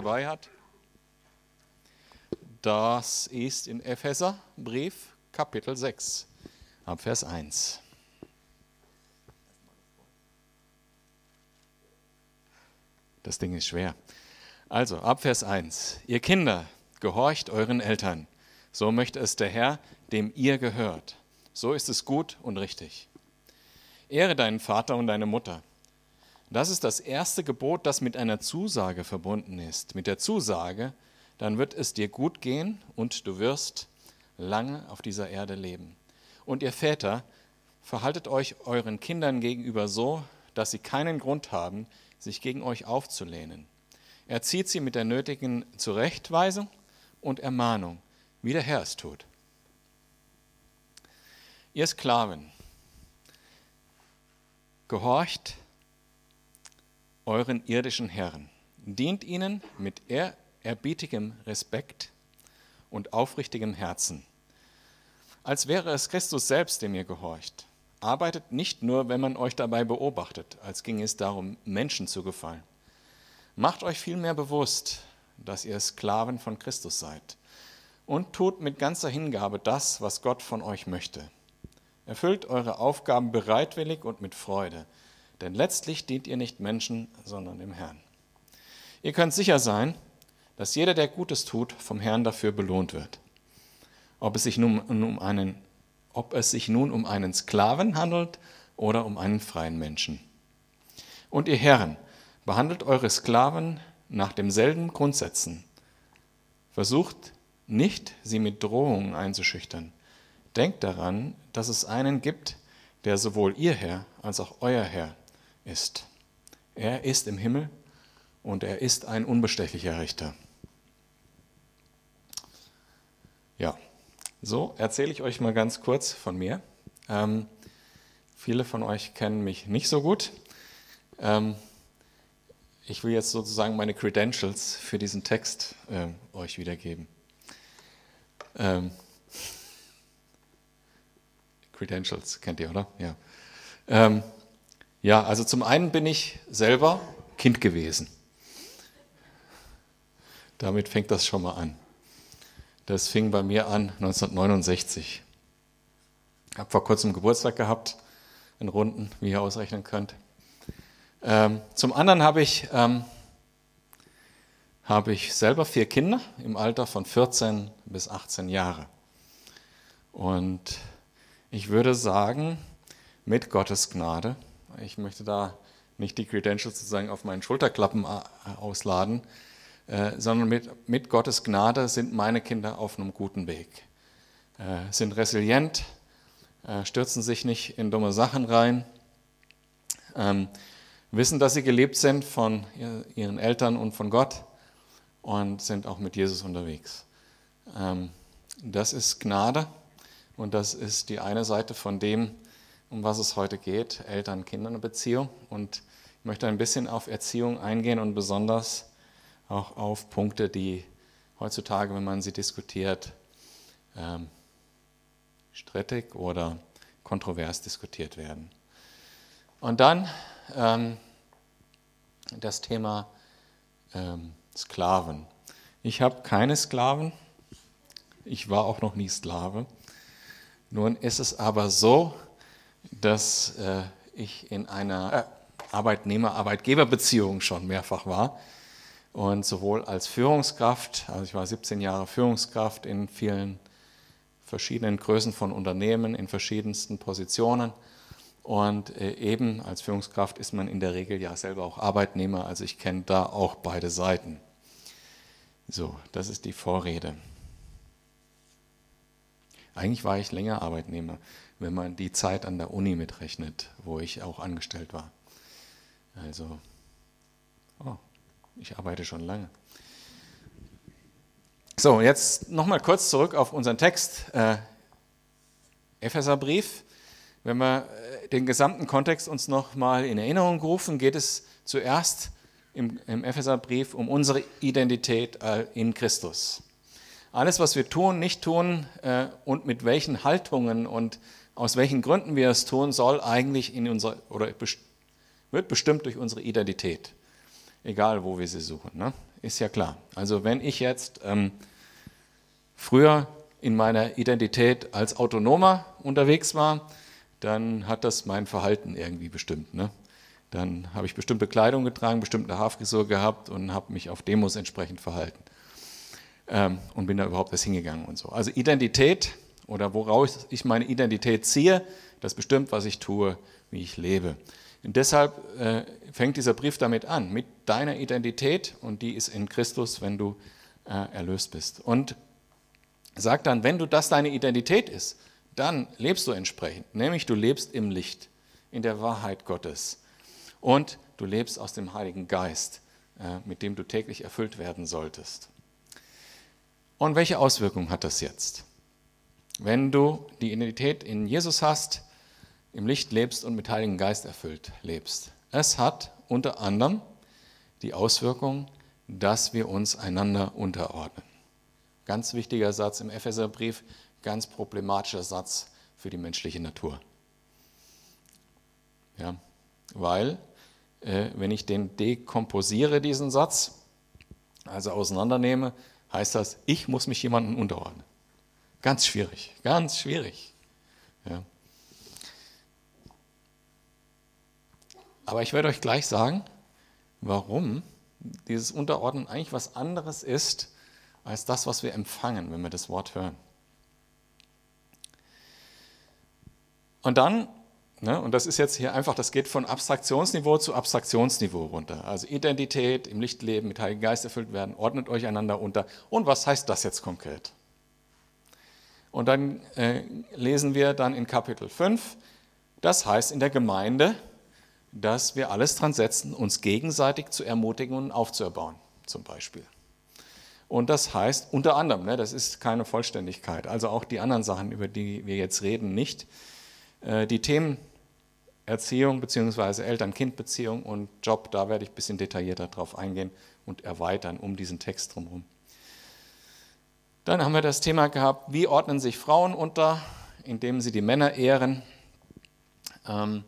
dabei hat. Das ist in Epheserbrief Kapitel 6, ab Vers 1. Das Ding ist schwer. Also, ab Vers 1. Ihr Kinder, gehorcht euren Eltern. So möchte es der Herr, dem ihr gehört. So ist es gut und richtig. Ehre deinen Vater und deine Mutter das ist das erste Gebot, das mit einer Zusage verbunden ist. Mit der Zusage, dann wird es dir gut gehen und du wirst lange auf dieser Erde leben. Und ihr Väter, verhaltet euch euren Kindern gegenüber so, dass sie keinen Grund haben, sich gegen euch aufzulehnen. Erzieht sie mit der nötigen Zurechtweisung und Ermahnung, wie der Herr es tut. Ihr Sklaven, gehorcht euren irdischen Herren. Dient ihnen mit ehrerbietigem Respekt und aufrichtigem Herzen, als wäre es Christus selbst, dem ihr gehorcht. Arbeitet nicht nur, wenn man euch dabei beobachtet, als ginge es darum, Menschen zu gefallen. Macht euch vielmehr bewusst, dass ihr Sklaven von Christus seid und tut mit ganzer Hingabe das, was Gott von euch möchte. Erfüllt eure Aufgaben bereitwillig und mit Freude, denn letztlich dient ihr nicht Menschen, sondern dem Herrn. Ihr könnt sicher sein, dass jeder, der Gutes tut, vom Herrn dafür belohnt wird. Ob es sich nun um einen, ob es sich nun um einen Sklaven handelt oder um einen freien Menschen. Und ihr Herren, behandelt eure Sklaven nach demselben Grundsätzen. Versucht nicht, sie mit Drohungen einzuschüchtern. Denkt daran, dass es einen gibt, der sowohl ihr Herr als auch euer Herr ist. Er ist im Himmel und er ist ein unbestechlicher Richter. Ja, so erzähle ich euch mal ganz kurz von mir. Ähm, viele von euch kennen mich nicht so gut. Ähm, ich will jetzt sozusagen meine Credentials für diesen Text äh, euch wiedergeben. Ähm, Credentials kennt ihr, oder? Ja. Ja, also zum einen bin ich selber Kind gewesen. Damit fängt das schon mal an. Das fing bei mir an 1969. Ich habe vor kurzem Geburtstag gehabt, in Runden, wie ihr ausrechnen könnt. Ähm, zum anderen habe ich, ähm, habe ich selber vier Kinder im Alter von 14 bis 18 Jahre. Und ich würde sagen, mit Gottes Gnade ich möchte da nicht die Credentials sozusagen auf meinen Schulterklappen äh, ausladen, äh, sondern mit, mit Gottes Gnade sind meine Kinder auf einem guten Weg. Äh, sind resilient, stürzen sich nicht in dumme Sachen rein, ähm, wissen, dass sie geliebt sind von ihren Eltern und von Gott und sind auch mit Jesus unterwegs. Ähm, das ist Gnade und das ist die eine Seite von dem, um was es heute geht, Eltern-Kindern-Beziehung. Und ich möchte ein bisschen auf Erziehung eingehen und besonders auch auf Punkte, die heutzutage, wenn man sie diskutiert, ähm, strittig oder kontrovers diskutiert werden. Und dann ähm, das Thema ähm, Sklaven. Ich habe keine Sklaven. Ich war auch noch nie Sklave. Nun ist es aber so, dass äh, ich in einer äh, Arbeitnehmer-Arbeitgeber-Beziehung schon mehrfach war. Und sowohl als Führungskraft, also ich war 17 Jahre Führungskraft in vielen verschiedenen Größen von Unternehmen, in verschiedensten Positionen. Und äh, eben als Führungskraft ist man in der Regel ja selber auch Arbeitnehmer, also ich kenne da auch beide Seiten. So, das ist die Vorrede. Eigentlich war ich länger Arbeitnehmer wenn man die Zeit an der Uni mitrechnet, wo ich auch angestellt war. Also, oh, ich arbeite schon lange. So, jetzt nochmal kurz zurück auf unseren Text. Äh, Epheserbrief. Wenn wir äh, den gesamten Kontext uns nochmal in Erinnerung rufen, geht es zuerst im, im Epheserbrief um unsere Identität äh, in Christus. Alles, was wir tun, nicht tun äh, und mit welchen Haltungen und aus welchen Gründen wir es tun, soll eigentlich in unser, oder wird bestimmt durch unsere Identität. Egal, wo wir sie suchen. Ne? ist ja klar. Also wenn ich jetzt ähm, früher in meiner Identität als Autonomer unterwegs war, dann hat das mein Verhalten irgendwie bestimmt. Ne? Dann habe ich bestimmte Kleidung getragen, bestimmte Haarfrisur gehabt und habe mich auf Demos entsprechend verhalten. Ähm, und bin da überhaupt erst hingegangen und so. Also Identität oder woraus ich meine Identität ziehe, das bestimmt, was ich tue, wie ich lebe. Und deshalb äh, fängt dieser Brief damit an, mit deiner Identität und die ist in Christus, wenn du äh, erlöst bist. Und sagt dann, wenn du das deine Identität ist, dann lebst du entsprechend, nämlich du lebst im Licht, in der Wahrheit Gottes und du lebst aus dem Heiligen Geist, äh, mit dem du täglich erfüllt werden solltest. Und welche Auswirkungen hat das jetzt? Wenn du die Identität in Jesus hast, im Licht lebst und mit Heiligen Geist erfüllt lebst. Es hat unter anderem die Auswirkung, dass wir uns einander unterordnen. Ganz wichtiger Satz im Epheserbrief, ganz problematischer Satz für die menschliche Natur. Ja, weil, äh, wenn ich den dekomposiere, diesen Satz, also auseinandernehme, heißt das, ich muss mich jemandem unterordnen. Ganz schwierig, ganz schwierig. Ja. Aber ich werde euch gleich sagen, warum dieses Unterordnen eigentlich was anderes ist als das, was wir empfangen, wenn wir das Wort hören. Und dann, ne, und das ist jetzt hier einfach, das geht von Abstraktionsniveau zu Abstraktionsniveau runter. Also Identität, im Lichtleben, mit Heiligen Geist erfüllt werden, ordnet euch einander unter. Und was heißt das jetzt konkret? Und dann äh, lesen wir dann in Kapitel 5, das heißt in der Gemeinde, dass wir alles dran setzen, uns gegenseitig zu ermutigen und aufzuerbauen, zum Beispiel. Und das heißt unter anderem, ne, das ist keine Vollständigkeit, also auch die anderen Sachen, über die wir jetzt reden, nicht. Äh, die Themen Erziehung bzw. Eltern-Kind-Beziehung und Job, da werde ich ein bisschen detaillierter drauf eingehen und erweitern um diesen Text drumherum. Dann haben wir das Thema gehabt, wie ordnen sich Frauen unter, indem sie die Männer ehren. Ähm,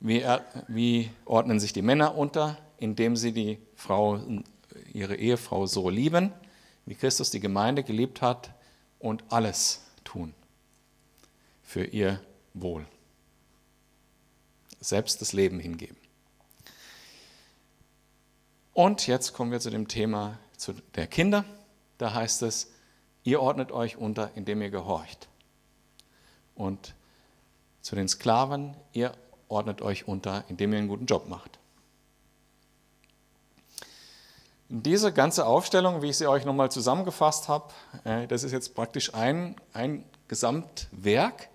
wie, wie ordnen sich die Männer unter? Indem sie die Frau, ihre Ehefrau so lieben, wie Christus die Gemeinde geliebt hat und alles tun für ihr Wohl. Selbst das Leben hingeben. Und jetzt kommen wir zu dem Thema der Kinder. Da heißt es, ihr ordnet euch unter, indem ihr gehorcht. Und zu den Sklaven, ihr ordnet euch unter, indem ihr einen guten Job macht. Diese ganze Aufstellung, wie ich sie euch nochmal zusammengefasst habe, äh, das ist jetzt praktisch ein, ein Gesamtwerk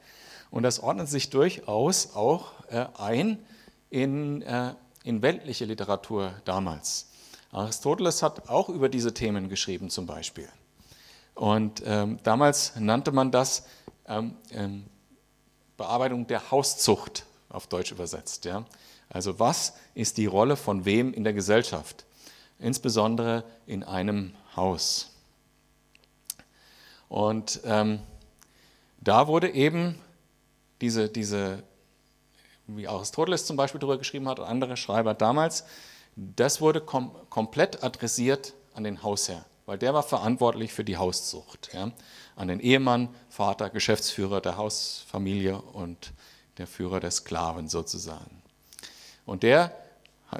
und das ordnet sich durchaus auch äh, ein in, äh, in weltliche Literatur damals. Aristoteles hat auch über diese Themen geschrieben zum Beispiel. Und ähm, damals nannte man das ähm, ähm, Bearbeitung der Hauszucht auf Deutsch übersetzt. Ja? Also was ist die Rolle von wem in der Gesellschaft, insbesondere in einem Haus? Und ähm, da wurde eben diese, diese, wie Aristoteles zum Beispiel darüber geschrieben hat und andere Schreiber damals, das wurde kom komplett adressiert an den Hausherr, weil der war verantwortlich für die Hauszucht. Ja? An den Ehemann, Vater, Geschäftsführer der Hausfamilie und der Führer der Sklaven sozusagen. Und der,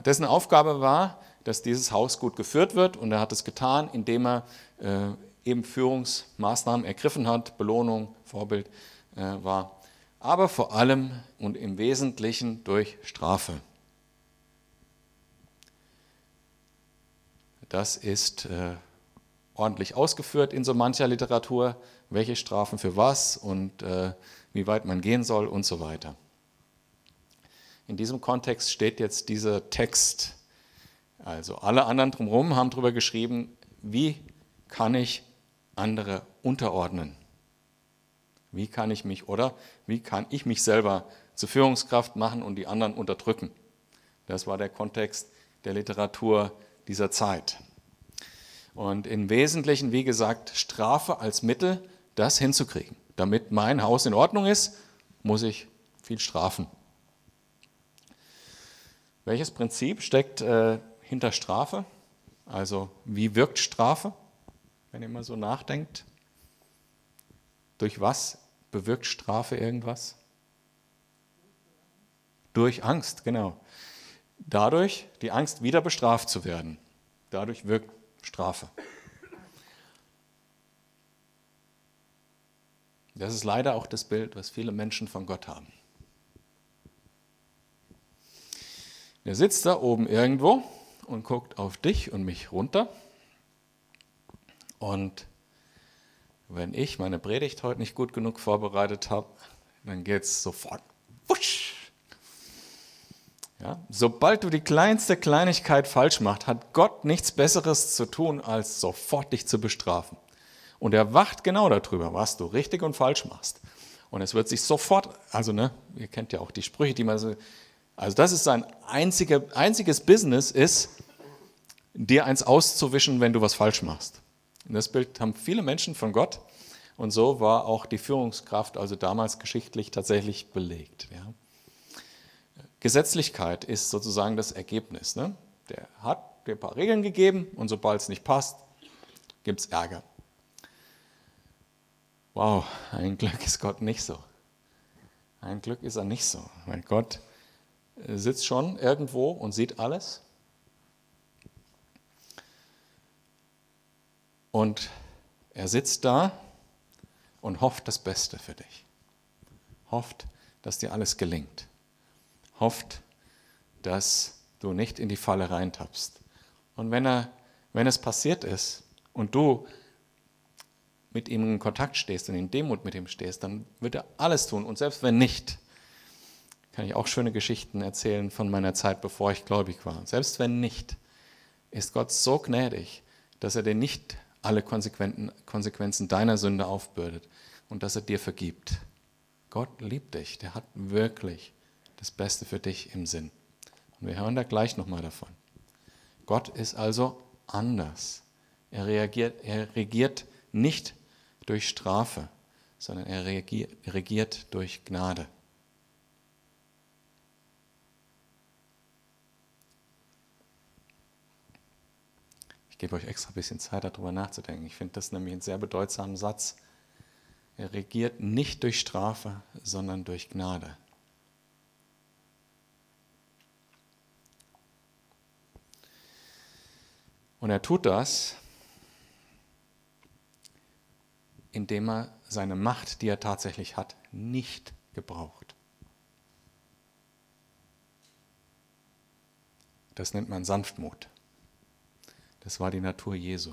dessen Aufgabe war, dass dieses Haus gut geführt wird und er hat es getan, indem er äh, eben Führungsmaßnahmen ergriffen hat, Belohnung, Vorbild äh, war, aber vor allem und im Wesentlichen durch Strafe. Das ist äh, ordentlich ausgeführt in so mancher Literatur, welche Strafen für was und äh, wie weit man gehen soll und so weiter. In diesem Kontext steht jetzt dieser Text. Also alle anderen drumherum haben darüber geschrieben, wie kann ich andere unterordnen? Wie kann ich mich oder wie kann ich mich selber zur Führungskraft machen und die anderen unterdrücken? Das war der Kontext der Literatur dieser Zeit. Und im Wesentlichen, wie gesagt, Strafe als Mittel, das hinzukriegen. Damit mein Haus in Ordnung ist, muss ich viel strafen. Welches Prinzip steckt äh, hinter Strafe? Also wie wirkt Strafe, wenn ihr mal so nachdenkt? Durch was bewirkt Strafe irgendwas? Durch Angst, genau. Dadurch die Angst, wieder bestraft zu werden. Dadurch wirkt Strafe. Das ist leider auch das Bild, was viele Menschen von Gott haben. Er sitzt da oben irgendwo und guckt auf dich und mich runter. Und wenn ich meine Predigt heute nicht gut genug vorbereitet habe, dann geht es sofort wusch. Ja, sobald du die kleinste Kleinigkeit falsch machst, hat Gott nichts Besseres zu tun, als sofort dich zu bestrafen. Und er wacht genau darüber, was du richtig und falsch machst. Und es wird sich sofort, also ne, ihr kennt ja auch die Sprüche, die man so, also das ist sein einzige, einziges Business ist, dir eins auszuwischen, wenn du was falsch machst. Und das Bild haben viele Menschen von Gott. Und so war auch die Führungskraft, also damals geschichtlich, tatsächlich belegt. Ja. Gesetzlichkeit ist sozusagen das Ergebnis. Ne? Der hat dir ein paar Regeln gegeben und sobald es nicht passt, gibt es Ärger. Wow, ein Glück ist Gott nicht so. Ein Glück ist er nicht so, weil Gott äh, sitzt schon irgendwo und sieht alles. Und er sitzt da und hofft das Beste für dich. Hofft, dass dir alles gelingt. Hofft, dass du nicht in die Falle reintappst. Und wenn, er, wenn es passiert ist und du mit ihm in Kontakt stehst und in Demut mit ihm stehst, dann wird er alles tun. Und selbst wenn nicht, kann ich auch schöne Geschichten erzählen von meiner Zeit, bevor ich gläubig war. Selbst wenn nicht, ist Gott so gnädig, dass er dir nicht alle Konsequenzen deiner Sünde aufbürdet und dass er dir vergibt. Gott liebt dich, der hat wirklich das Beste für dich im Sinn. Und wir hören da gleich nochmal davon. Gott ist also anders. Er, reagiert, er regiert nicht durch Strafe, sondern er regiert durch Gnade. Ich gebe euch extra ein bisschen Zeit, darüber nachzudenken. Ich finde das nämlich einen sehr bedeutsamen Satz. Er regiert nicht durch Strafe, sondern durch Gnade. Und er tut das, indem er seine Macht, die er tatsächlich hat, nicht gebraucht. Das nennt man Sanftmut. Das war die Natur Jesu.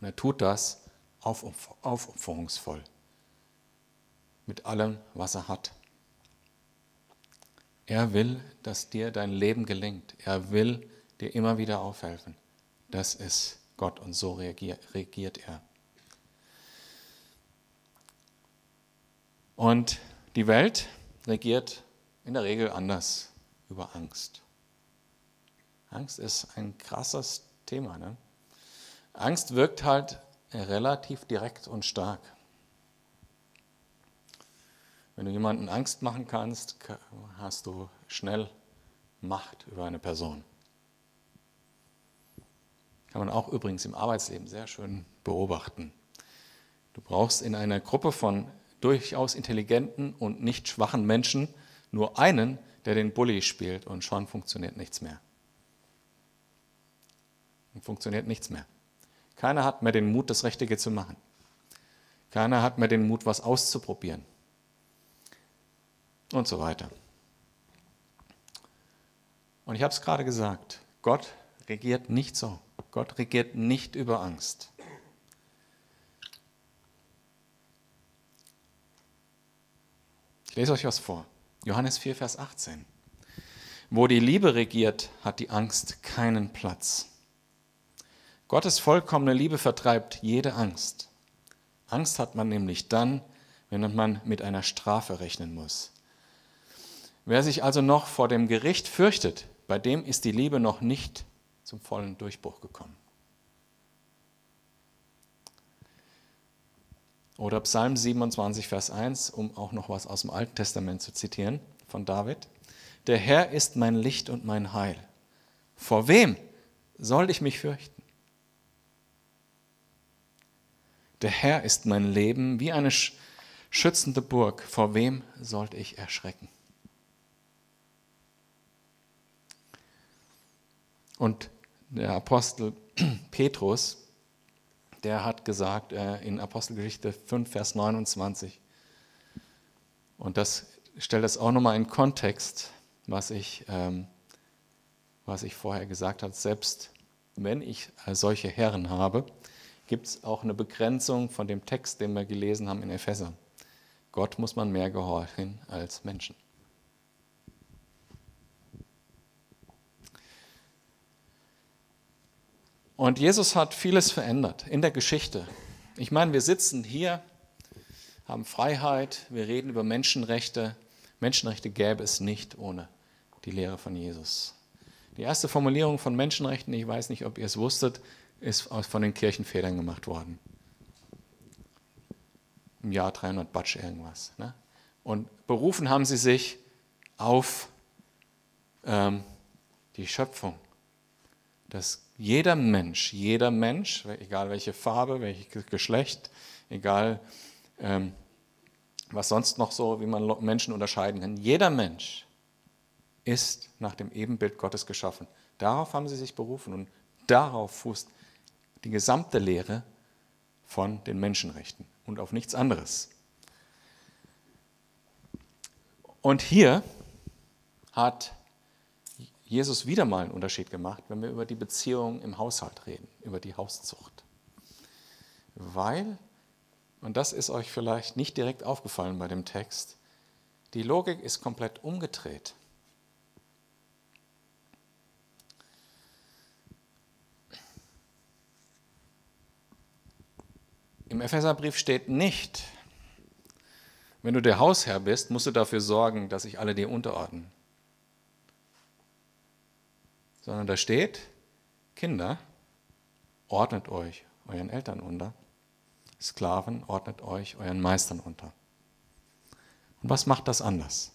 Und er tut das aufopferungsvoll, mit allem, was er hat. Er will, dass dir dein Leben gelingt. Er will dir immer wieder aufhelfen. Das ist Gott und so regiert er. Und die Welt regiert in der Regel anders über Angst. Angst ist ein krasses Thema. Ne? Angst wirkt halt relativ direkt und stark. Wenn du jemanden Angst machen kannst, hast du schnell Macht über eine Person. Kann man auch übrigens im Arbeitsleben sehr schön beobachten. Du brauchst in einer Gruppe von durchaus intelligenten und nicht schwachen Menschen nur einen, der den Bully spielt und schon funktioniert nichts mehr. Und funktioniert nichts mehr. Keiner hat mehr den Mut, das Richtige zu machen. Keiner hat mehr den Mut, was auszuprobieren. Und so weiter. Und ich habe es gerade gesagt, Gott regiert nicht so. Gott regiert nicht über Angst. Ich lese euch was vor. Johannes 4, Vers 18. Wo die Liebe regiert, hat die Angst keinen Platz. Gottes vollkommene Liebe vertreibt jede Angst. Angst hat man nämlich dann, wenn man mit einer Strafe rechnen muss. Wer sich also noch vor dem Gericht fürchtet, bei dem ist die Liebe noch nicht zum vollen Durchbruch gekommen. Oder Psalm 27, Vers 1, um auch noch was aus dem Alten Testament zu zitieren von David. Der Herr ist mein Licht und mein Heil. Vor wem soll ich mich fürchten? Der Herr ist mein Leben wie eine schützende Burg. Vor wem sollte ich erschrecken? Und der Apostel Petrus, der hat gesagt äh, in Apostelgeschichte 5, Vers 29, und das stellt das auch nochmal in Kontext, was ich, ähm, was ich vorher gesagt habe, selbst wenn ich solche Herren habe, gibt es auch eine Begrenzung von dem Text, den wir gelesen haben in Epheser. Gott muss man mehr gehorchen als Menschen. Und Jesus hat vieles verändert in der Geschichte. Ich meine, wir sitzen hier, haben Freiheit, wir reden über Menschenrechte. Menschenrechte gäbe es nicht ohne die Lehre von Jesus. Die erste Formulierung von Menschenrechten, ich weiß nicht, ob ihr es wusstet, ist von den Kirchenvätern gemacht worden. Im Jahr 300 Batsch irgendwas. Ne? Und berufen haben sie sich auf ähm, die Schöpfung, das jeder Mensch, jeder Mensch, egal welche Farbe, welches Geschlecht, egal ähm, was sonst noch so, wie man Menschen unterscheiden kann, jeder Mensch ist nach dem Ebenbild Gottes geschaffen. Darauf haben sie sich berufen und darauf fußt die gesamte Lehre von den Menschenrechten und auf nichts anderes. Und hier hat Jesus wieder mal einen Unterschied gemacht, wenn wir über die Beziehung im Haushalt reden, über die Hauszucht. Weil, und das ist euch vielleicht nicht direkt aufgefallen bei dem Text, die Logik ist komplett umgedreht. Im Epheserbrief steht nicht, wenn du der Hausherr bist, musst du dafür sorgen, dass sich alle dir unterordnen sondern da steht, Kinder, ordnet euch euren Eltern unter, Sklaven, ordnet euch euren Meistern unter. Und was macht das anders?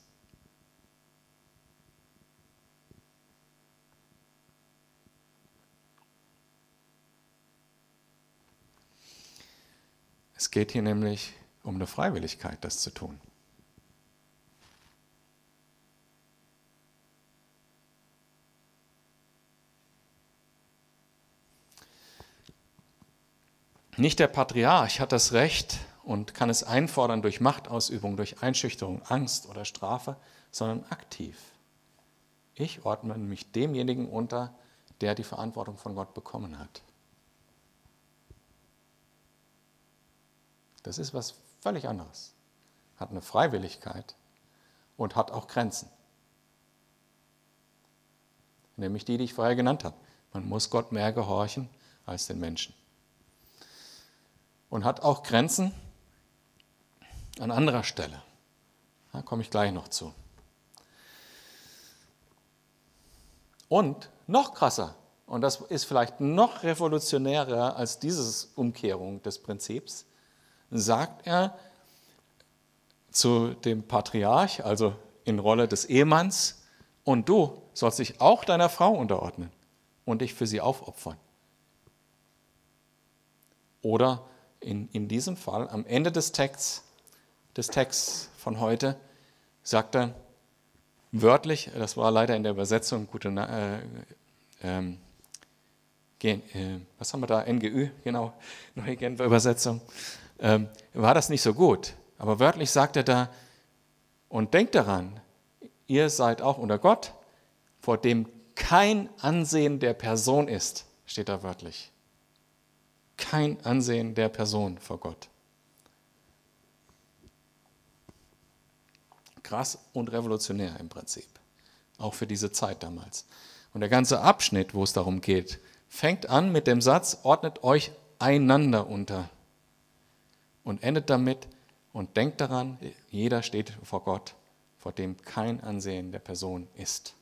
Es geht hier nämlich um eine Freiwilligkeit, das zu tun. Nicht der Patriarch hat das Recht und kann es einfordern durch Machtausübung, durch Einschüchterung, Angst oder Strafe, sondern aktiv. Ich ordne mich demjenigen unter, der die Verantwortung von Gott bekommen hat. Das ist was völlig anderes. Hat eine Freiwilligkeit und hat auch Grenzen. Nämlich die, die ich vorher genannt habe. Man muss Gott mehr gehorchen als den Menschen und hat auch Grenzen an anderer Stelle. Da komme ich gleich noch zu. Und noch krasser, und das ist vielleicht noch revolutionärer als diese Umkehrung des Prinzips, sagt er zu dem Patriarch, also in Rolle des Ehemanns, und du sollst dich auch deiner Frau unterordnen und dich für sie aufopfern. Oder in, in diesem Fall, am Ende des Texts, des Texts von heute, sagt er wörtlich, das war leider in der Übersetzung, gute, äh, ähm, äh, was haben wir da, NGÜ, genau, neue Genfer Übersetzung, ähm, war das nicht so gut. Aber wörtlich sagt er da, und denkt daran, ihr seid auch unter Gott, vor dem kein Ansehen der Person ist, steht da wörtlich kein Ansehen der Person vor Gott. Krass und revolutionär im Prinzip, auch für diese Zeit damals. Und der ganze Abschnitt, wo es darum geht, fängt an mit dem Satz, ordnet euch einander unter und endet damit und denkt daran, jeder steht vor Gott, vor dem kein Ansehen der Person ist.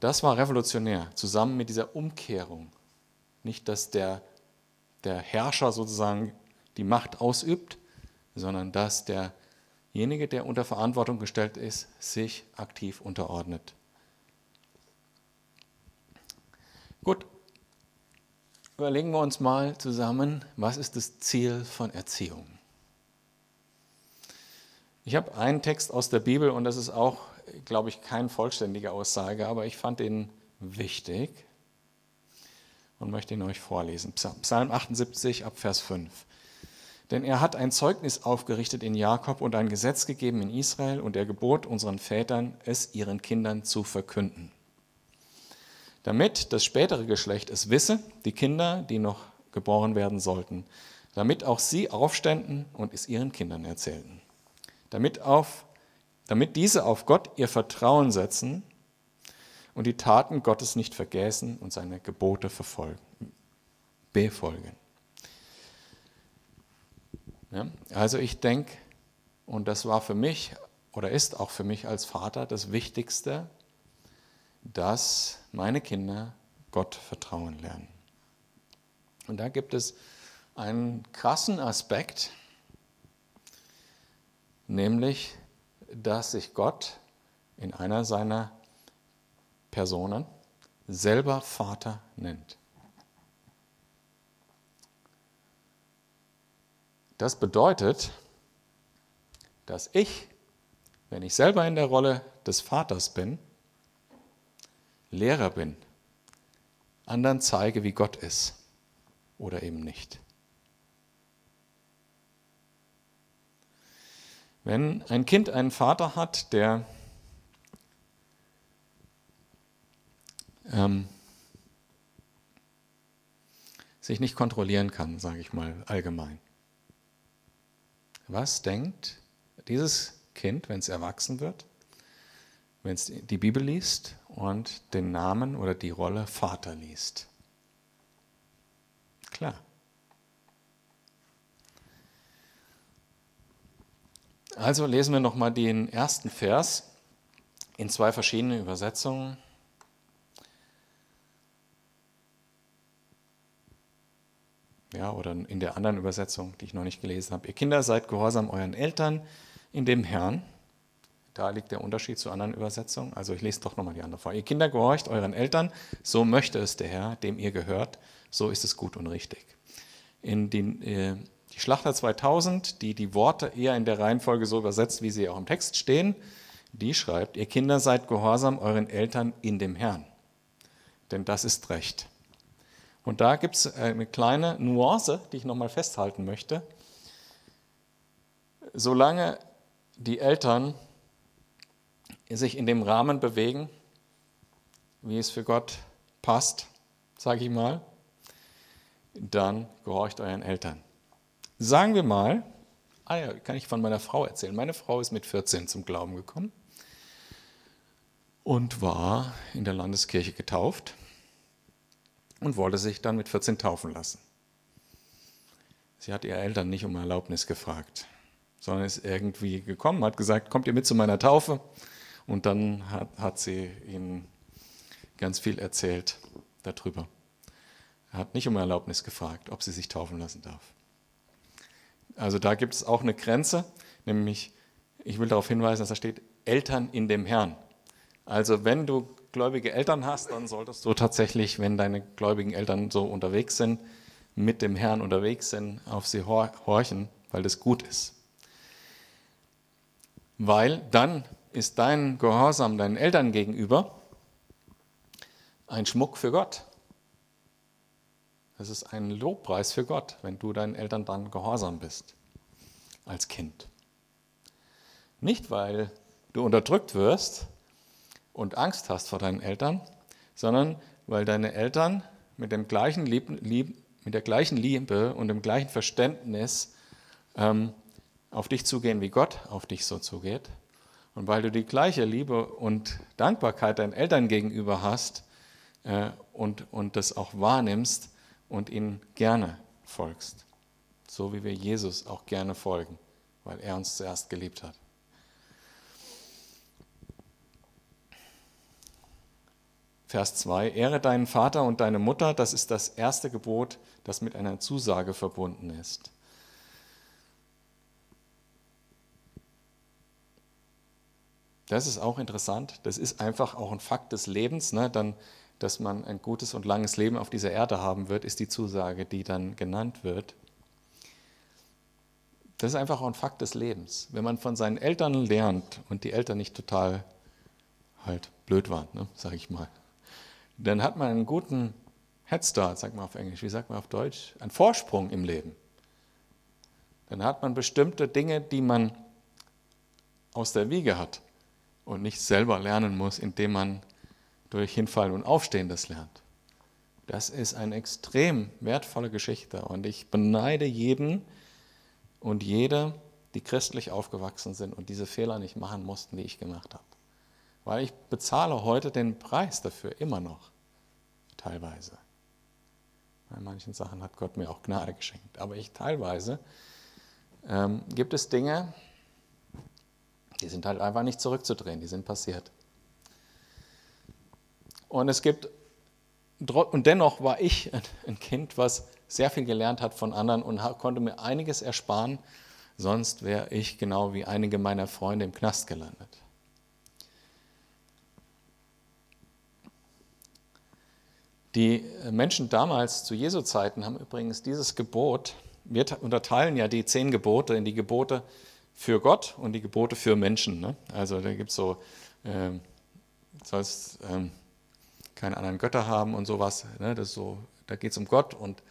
Das war revolutionär, zusammen mit dieser Umkehrung. Nicht, dass der, der Herrscher sozusagen die Macht ausübt, sondern dass derjenige, der unter Verantwortung gestellt ist, sich aktiv unterordnet. Gut, überlegen wir uns mal zusammen, was ist das Ziel von Erziehung? Ich habe einen Text aus der Bibel und das ist auch glaube ich, keine vollständige Aussage, aber ich fand ihn wichtig und möchte ihn euch vorlesen. Psalm 78 ab Vers 5. Denn er hat ein Zeugnis aufgerichtet in Jakob und ein Gesetz gegeben in Israel und er gebot unseren Vätern, es ihren Kindern zu verkünden. Damit das spätere Geschlecht es wisse, die Kinder, die noch geboren werden sollten, damit auch sie aufständen und es ihren Kindern erzählten. Damit, auf, damit diese auf Gott ihr Vertrauen setzen und die Taten Gottes nicht vergessen und seine Gebote verfolgen, befolgen. Ja, also ich denke, und das war für mich oder ist auch für mich als Vater das Wichtigste, dass meine Kinder Gott vertrauen lernen. Und da gibt es einen krassen Aspekt, nämlich, dass sich Gott in einer seiner Personen selber Vater nennt. Das bedeutet, dass ich, wenn ich selber in der Rolle des Vaters bin, Lehrer bin, anderen zeige, wie Gott ist oder eben nicht. Wenn ein Kind einen Vater hat, der ähm, sich nicht kontrollieren kann, sage ich mal allgemein, was denkt dieses Kind, wenn es erwachsen wird, wenn es die Bibel liest und den Namen oder die Rolle Vater liest? Klar. Also lesen wir nochmal den ersten Vers in zwei verschiedenen Übersetzungen. ja, oder in der anderen Übersetzung, die ich noch nicht gelesen habe. Ihr Kinder seid gehorsam euren Eltern in dem Herrn. Da liegt der Unterschied zu anderen Übersetzungen. Also ich lese doch nochmal die andere vor. Ihr Kinder gehorcht euren Eltern, so möchte es der Herr, dem ihr gehört, so ist es gut und richtig. In den, äh, die Schlachter 2000, die die Worte eher in der Reihenfolge so übersetzt, wie sie auch im Text stehen, die schreibt, ihr Kinder seid gehorsam euren Eltern in dem Herrn. Denn das ist Recht. Und da gibt es eine kleine Nuance, die ich nochmal festhalten möchte. Solange die Eltern sich in dem Rahmen bewegen, wie es für Gott passt, sage ich mal, dann gehorcht euren Eltern. Sagen wir mal, ah ja, kann ich von meiner Frau erzählen. Meine Frau ist mit 14 zum Glauben gekommen und war in der Landeskirche getauft und wollte sich dann mit 14 taufen lassen. Sie hat ihre Eltern nicht um Erlaubnis gefragt, sondern ist irgendwie gekommen, hat gesagt, kommt ihr mit zu meiner Taufe? Und dann hat, hat sie ihnen ganz viel erzählt darüber. Er hat nicht um Erlaubnis gefragt, ob sie sich taufen lassen darf. Also da gibt es auch eine Grenze, nämlich, ich will darauf hinweisen, dass da steht, Eltern in dem Herrn. Also wenn du gläubige Eltern hast, dann solltest du tatsächlich, wenn deine gläubigen Eltern so unterwegs sind, mit dem Herrn unterwegs sind, auf sie horchen, weil das gut ist. Weil dann ist dein Gehorsam deinen Eltern gegenüber ein Schmuck für Gott. Das ist ein Lobpreis für Gott, wenn du deinen Eltern dann gehorsam bist als Kind. Nicht, weil du unterdrückt wirst, und Angst hast vor deinen Eltern, sondern weil deine Eltern mit, dem gleichen Lieb, Lieb, mit der gleichen Liebe und dem gleichen Verständnis ähm, auf dich zugehen, wie Gott auf dich so zugeht. Und weil du die gleiche Liebe und Dankbarkeit deinen Eltern gegenüber hast äh, und, und das auch wahrnimmst und ihnen gerne folgst. So wie wir Jesus auch gerne folgen, weil er uns zuerst geliebt hat. Vers 2, Ehre deinen Vater und deine Mutter, das ist das erste Gebot, das mit einer Zusage verbunden ist. Das ist auch interessant, das ist einfach auch ein Fakt des Lebens. Ne? Dann dass man ein gutes und langes Leben auf dieser Erde haben wird, ist die Zusage, die dann genannt wird. Das ist einfach auch ein Fakt des Lebens. Wenn man von seinen Eltern lernt und die Eltern nicht total halt blöd waren, ne, sag ich mal, dann hat man einen guten Headstart, sagt man auf Englisch, wie sagt man auf Deutsch, einen Vorsprung im Leben. Dann hat man bestimmte Dinge, die man aus der Wiege hat und nicht selber lernen muss, indem man durch Hinfallen und Aufstehen das lernt. Das ist eine extrem wertvolle Geschichte und ich beneide jeden und jede, die christlich aufgewachsen sind und diese Fehler nicht machen mussten, die ich gemacht habe. Weil ich bezahle heute den Preis dafür immer noch, teilweise. Bei manchen Sachen hat Gott mir auch Gnade geschenkt, aber ich teilweise ähm, gibt es Dinge, die sind halt einfach nicht zurückzudrehen, die sind passiert. Und es gibt, und dennoch war ich ein Kind, was sehr viel gelernt hat von anderen und konnte mir einiges ersparen, sonst wäre ich genau wie einige meiner Freunde im Knast gelandet. Die Menschen damals zu Jesu Zeiten haben übrigens dieses Gebot, wir unterteilen ja die zehn Gebote in die Gebote für Gott und die Gebote für Menschen. Ne? Also da gibt es so, äh, sollst ähm, keine anderen Götter haben und sowas. Ne? Das so, da geht es um Gott und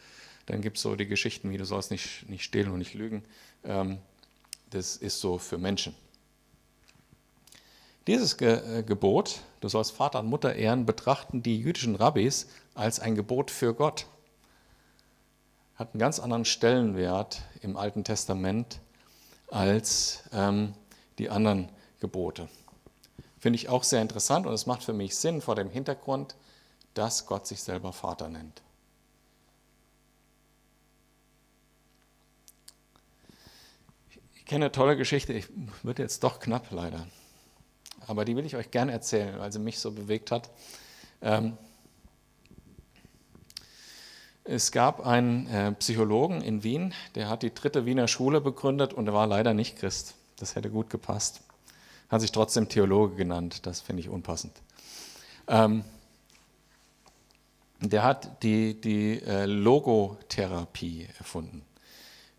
dann gibt es so die Geschichten, wie du sollst nicht, nicht stehlen und nicht lügen. Ähm, das ist so für Menschen. Dieses Ge äh, Gebot, du sollst Vater und Mutter ehren, betrachten die jüdischen Rabbis als ein Gebot für Gott. Hat einen ganz anderen Stellenwert im Alten Testament als ähm, die anderen Gebote. Finde ich auch sehr interessant und es macht für mich Sinn vor dem Hintergrund, dass Gott sich selber Vater nennt. Ich kenne eine tolle Geschichte, ich wird jetzt doch knapp leider, aber die will ich euch gerne erzählen, weil sie mich so bewegt hat. Ähm, es gab einen äh, Psychologen in Wien, der hat die dritte Wiener Schule begründet und er war leider nicht Christ. Das hätte gut gepasst. Hat sich trotzdem Theologe genannt, das finde ich unpassend. Ähm, der hat die, die äh, Logotherapie erfunden.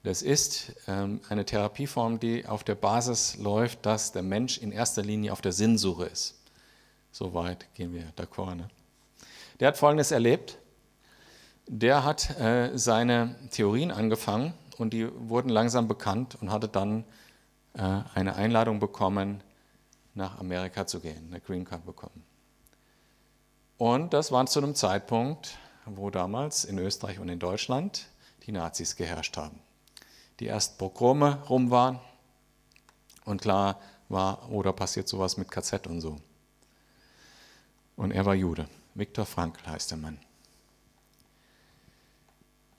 Das ist ähm, eine Therapieform, die auf der Basis läuft, dass der Mensch in erster Linie auf der Sinnsuche ist. Soweit gehen wir d'accord. Ne? Der hat Folgendes erlebt der hat äh, seine Theorien angefangen und die wurden langsam bekannt und hatte dann äh, eine Einladung bekommen, nach Amerika zu gehen, eine Green Card bekommen. Und das war zu einem Zeitpunkt, wo damals in Österreich und in Deutschland die Nazis geherrscht haben. Die ersten Pogrome rum waren und klar war, oder passiert sowas mit KZ und so. Und er war Jude. Viktor Frankl heißt der Mann.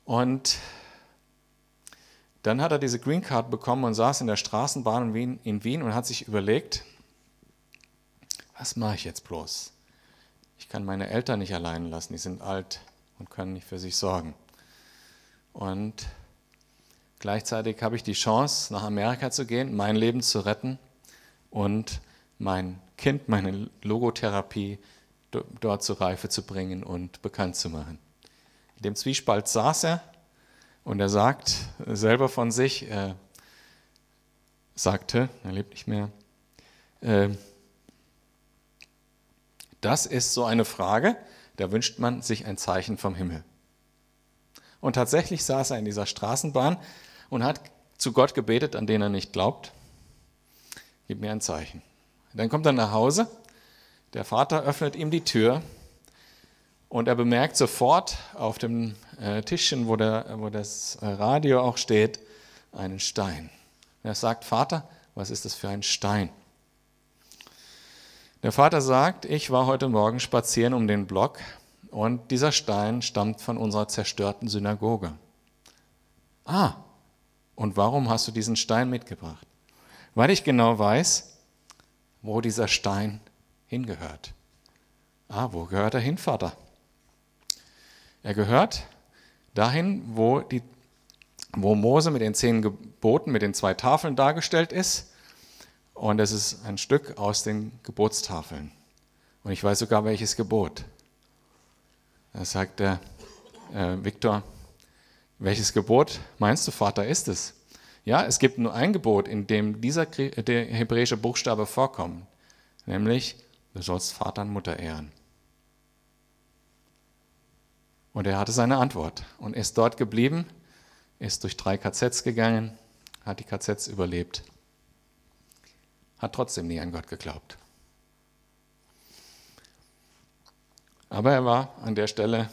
Und dann hat er diese Green Card bekommen und saß in der Straßenbahn in Wien, in Wien und hat sich überlegt, was mache ich jetzt bloß? Ich kann meine Eltern nicht allein lassen, die sind alt und können nicht für sich sorgen. Und gleichzeitig habe ich die Chance, nach Amerika zu gehen, mein Leben zu retten und mein Kind, meine Logotherapie dort zur Reife zu bringen und bekannt zu machen. In dem Zwiespalt saß er und er sagt selber von sich, er sagte, er lebt nicht mehr, äh, das ist so eine Frage, da wünscht man sich ein Zeichen vom Himmel. Und tatsächlich saß er in dieser Straßenbahn und hat zu Gott gebetet, an den er nicht glaubt. Gib mir ein Zeichen. Dann kommt er nach Hause, der Vater öffnet ihm die Tür und er bemerkt sofort auf dem äh, Tischchen, wo, der, wo das Radio auch steht, einen Stein. er sagt, Vater, was ist das für ein Stein? Der Vater sagt, ich war heute Morgen spazieren um den Block und dieser Stein stammt von unserer zerstörten Synagoge. Ah, und warum hast du diesen Stein mitgebracht? Weil ich genau weiß, wo dieser Stein hingehört. Ah, wo gehört er hin, Vater? Er gehört dahin, wo, die, wo Mose mit den zehn Geboten, mit den zwei Tafeln dargestellt ist. Und es ist ein Stück aus den Gebotstafeln. Und ich weiß sogar, welches Gebot. Da sagt der äh, Viktor, welches Gebot meinst du, Vater, ist es? Ja, es gibt nur ein Gebot, in dem dieser der hebräische Buchstabe vorkommt, nämlich du sollst Vater und Mutter ehren. Und er hatte seine Antwort und ist dort geblieben, ist durch drei KZs gegangen, hat die KZs überlebt, hat trotzdem nie an Gott geglaubt. Aber er war an der Stelle,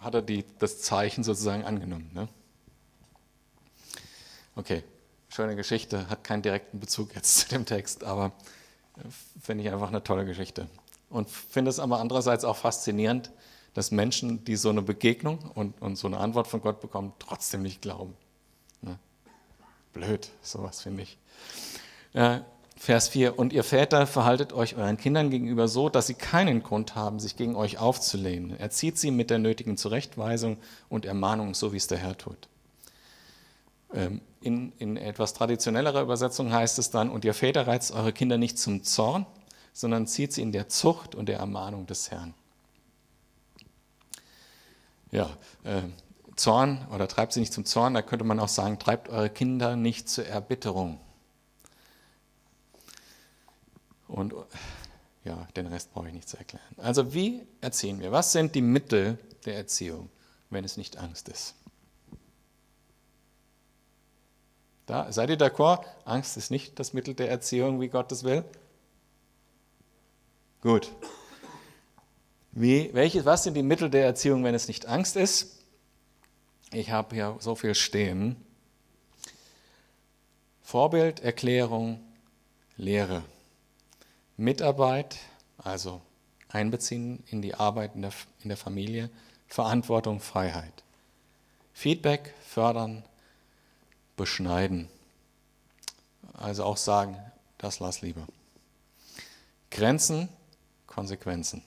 hat er die, das Zeichen sozusagen angenommen. Ne? Okay, schöne Geschichte, hat keinen direkten Bezug jetzt zu dem Text, aber äh, finde ich einfach eine tolle Geschichte. Und finde es aber andererseits auch faszinierend, dass Menschen, die so eine Begegnung und, und so eine Antwort von Gott bekommen, trotzdem nicht glauben. Ne? Blöd, sowas finde ich. Äh, Vers 4, und ihr Väter verhaltet euch euren Kindern gegenüber so, dass sie keinen Grund haben, sich gegen euch aufzulehnen. Erzieht sie mit der nötigen Zurechtweisung und Ermahnung, so wie es der Herr tut. Ähm, in, in etwas traditionellerer Übersetzung heißt es dann, und ihr Väter reizt eure Kinder nicht zum Zorn, sondern zieht sie in der Zucht und der Ermahnung des Herrn. Ja, äh, Zorn oder treibt sie nicht zum Zorn, da könnte man auch sagen, treibt eure Kinder nicht zur Erbitterung. Und ja, den Rest brauche ich nicht zu erklären. Also wie erziehen wir? Was sind die Mittel der Erziehung, wenn es nicht Angst ist? Da, seid ihr d'accord? Angst ist nicht das Mittel der Erziehung, wie Gott es will? Gut. Wie, welche, was sind die Mittel der Erziehung, wenn es nicht Angst ist? Ich habe hier so viel stehen. Vorbild, Erklärung, Lehre. Mitarbeit, also einbeziehen in die Arbeit in der, in der Familie, Verantwortung, Freiheit. Feedback, fördern, beschneiden. Also auch sagen, das lass lieber. Grenzen, Konsequenzen.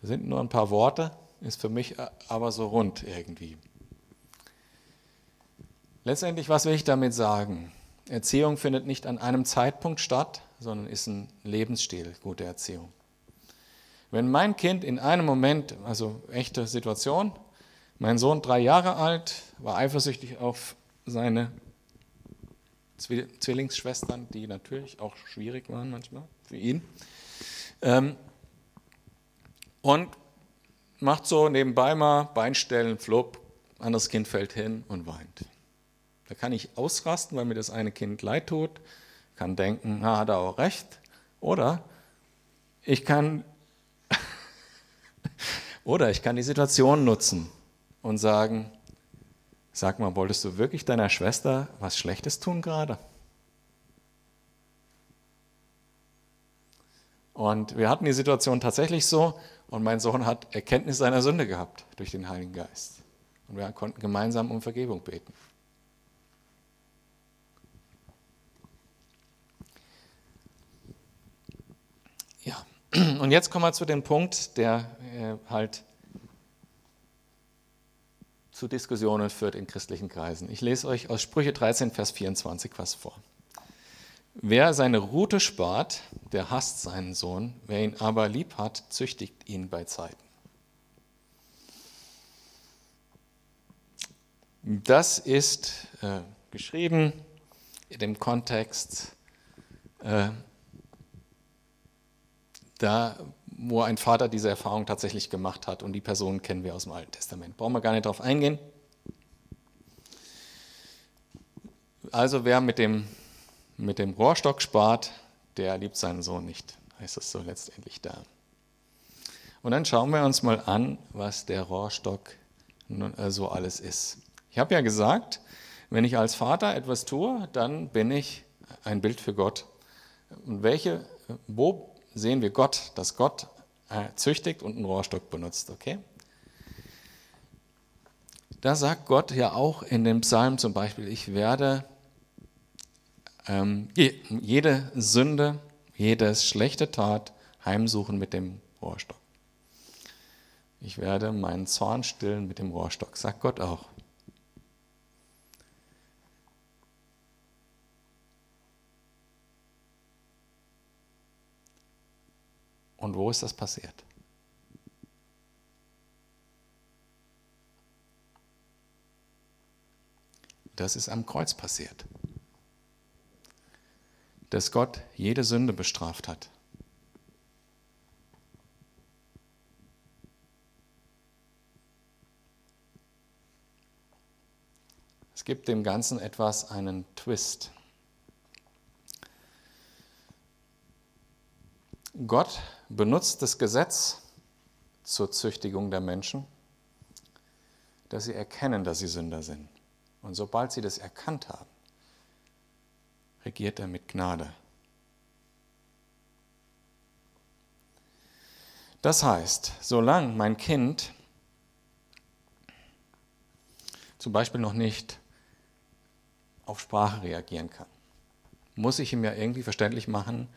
Das sind nur ein paar Worte, ist für mich aber so rund irgendwie. Letztendlich, was will ich damit sagen? Erziehung findet nicht an einem Zeitpunkt statt, sondern ist ein Lebensstil, gute Erziehung. Wenn mein Kind in einem Moment, also echte Situation, mein Sohn drei Jahre alt, war eifersüchtig auf seine Zwillingsschwestern, die natürlich auch schwierig waren manchmal für ihn, ähm, und macht so nebenbei mal Beinstellen, flupp, anderes Kind fällt hin und weint. Da kann ich ausrasten, weil mir das eine Kind leid tut, kann denken, na, hat er auch recht. Oder ich kann, oder ich kann die Situation nutzen und sagen, sag mal, wolltest du wirklich deiner Schwester was Schlechtes tun gerade? Und wir hatten die Situation tatsächlich so und mein Sohn hat Erkenntnis seiner Sünde gehabt durch den Heiligen Geist. Und wir konnten gemeinsam um Vergebung beten. und jetzt kommen wir zu dem Punkt, der äh, halt zu Diskussionen führt in christlichen Kreisen. Ich lese euch aus Sprüche 13, Vers 24 was vor. Wer seine Rute spart, der hasst seinen Sohn, wer ihn aber lieb hat, züchtigt ihn bei Zeiten. Das ist äh, geschrieben in dem Kontext, äh, da, wo ein Vater diese Erfahrung tatsächlich gemacht hat. Und die Person kennen wir aus dem Alten Testament. Brauchen wir gar nicht darauf eingehen. Also wer mit dem, mit dem Rohrstock spart, der liebt seinen Sohn nicht, heißt es so letztendlich da. Und dann schauen wir uns mal an, was der Rohrstock äh, so alles ist. Ich habe ja gesagt, wenn ich als Vater etwas tue, dann bin ich ein Bild für Gott. Und welche, wo sehen wir Gott, dass Gott äh, züchtigt und einen Rohrstock benutzt, okay? Da sagt Gott ja auch in dem Psalm zum Beispiel, ich werde ähm, jede Sünde, jede schlechte Tat heimsuchen mit dem Rohrstock. Ich werde meinen Zorn stillen mit dem Rohrstock, sagt Gott auch. Und wo ist das passiert? Das ist am Kreuz passiert. Dass Gott jede Sünde bestraft hat. Es gibt dem Ganzen etwas einen Twist. Gott benutzt das Gesetz zur Züchtigung der Menschen, dass sie erkennen, dass sie Sünder sind. Und sobald sie das erkannt haben, regiert er mit Gnade. Das heißt, solange mein Kind zum Beispiel noch nicht auf Sprache reagieren kann, muss ich ihm ja irgendwie verständlich machen,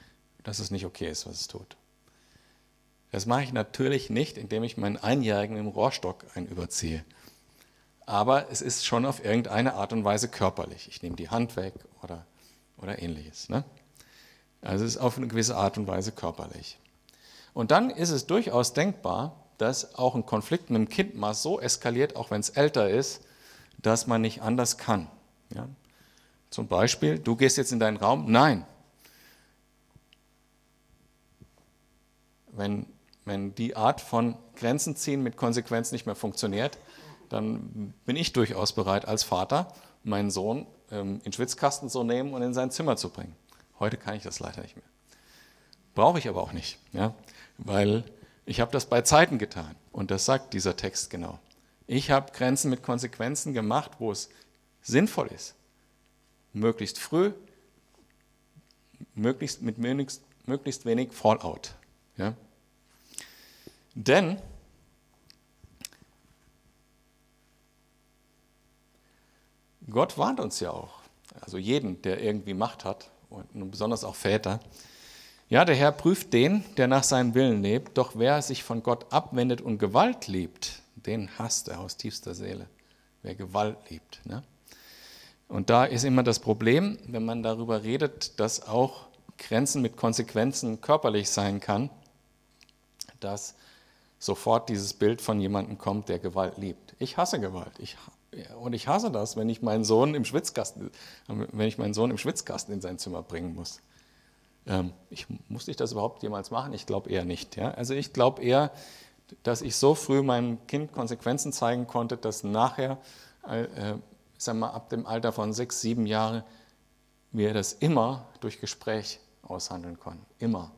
dass es nicht okay ist, was es tut. Das mache ich natürlich nicht, indem ich meinen Einjährigen im Rohrstock einüberziehe. Aber es ist schon auf irgendeine Art und Weise körperlich. Ich nehme die Hand weg oder, oder ähnliches. Ne? Also es ist auf eine gewisse Art und Weise körperlich. Und dann ist es durchaus denkbar, dass auch ein Konflikt mit einem Kind mal so eskaliert, auch wenn es älter ist, dass man nicht anders kann. Ja? Zum Beispiel, du gehst jetzt in deinen Raum, nein. Wenn, wenn die Art von Grenzen ziehen mit Konsequenz nicht mehr funktioniert, dann bin ich durchaus bereit, als Vater meinen Sohn ähm, in Schwitzkasten zu nehmen und in sein Zimmer zu bringen. Heute kann ich das leider nicht mehr. Brauche ich aber auch nicht, ja? weil ich habe das bei Zeiten getan. Und das sagt dieser Text genau. Ich habe Grenzen mit Konsequenzen gemacht, wo es sinnvoll ist möglichst früh, möglichst, mit möglichst, möglichst wenig Fallout. Ja? Denn Gott warnt uns ja auch, also jeden, der irgendwie Macht hat, und besonders auch Väter. Ja, der Herr prüft den, der nach seinem Willen lebt, doch wer sich von Gott abwendet und Gewalt liebt, den hasst er aus tiefster Seele. Wer Gewalt liebt. Ne? Und da ist immer das Problem, wenn man darüber redet, dass auch Grenzen mit Konsequenzen körperlich sein kann, dass sofort dieses Bild von jemandem kommt, der Gewalt liebt. Ich hasse Gewalt. Ich, und ich hasse das, wenn ich meinen Sohn im Schwitzkasten, wenn ich meinen Sohn im Schwitzkasten in sein Zimmer bringen muss. Ähm, ich, muss ich das überhaupt jemals machen? Ich glaube eher nicht. Ja? Also ich glaube eher, dass ich so früh meinem Kind Konsequenzen zeigen konnte, dass nachher äh, sagen wir, ab dem Alter von sechs, sieben Jahren, wir das immer durch Gespräch aushandeln konnten. Immer.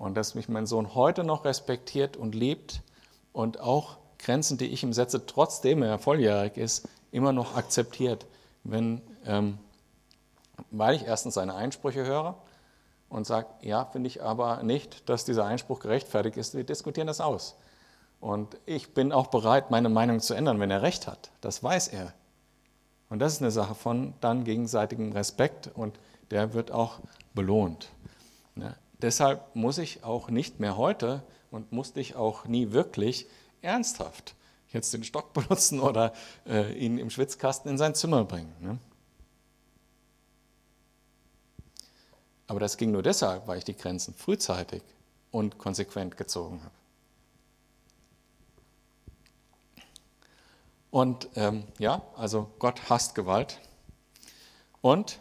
Und dass mich mein Sohn heute noch respektiert und liebt und auch Grenzen, die ich ihm setze, trotzdem er volljährig ist, immer noch akzeptiert. Wenn, ähm, weil ich erstens seine Einsprüche höre und sage, ja, finde ich aber nicht, dass dieser Einspruch gerechtfertigt ist, wir diskutieren das aus. Und ich bin auch bereit, meine Meinung zu ändern, wenn er recht hat. Das weiß er. Und das ist eine Sache von dann gegenseitigem Respekt und der wird auch belohnt. Ja, deshalb muss ich auch nicht mehr heute und musste ich auch nie wirklich ernsthaft jetzt den Stock benutzen oder äh, ihn im Schwitzkasten in sein Zimmer bringen. Ne? Aber das ging nur deshalb, weil ich die Grenzen frühzeitig und konsequent gezogen habe. Und ähm, ja, also Gott hasst Gewalt. Und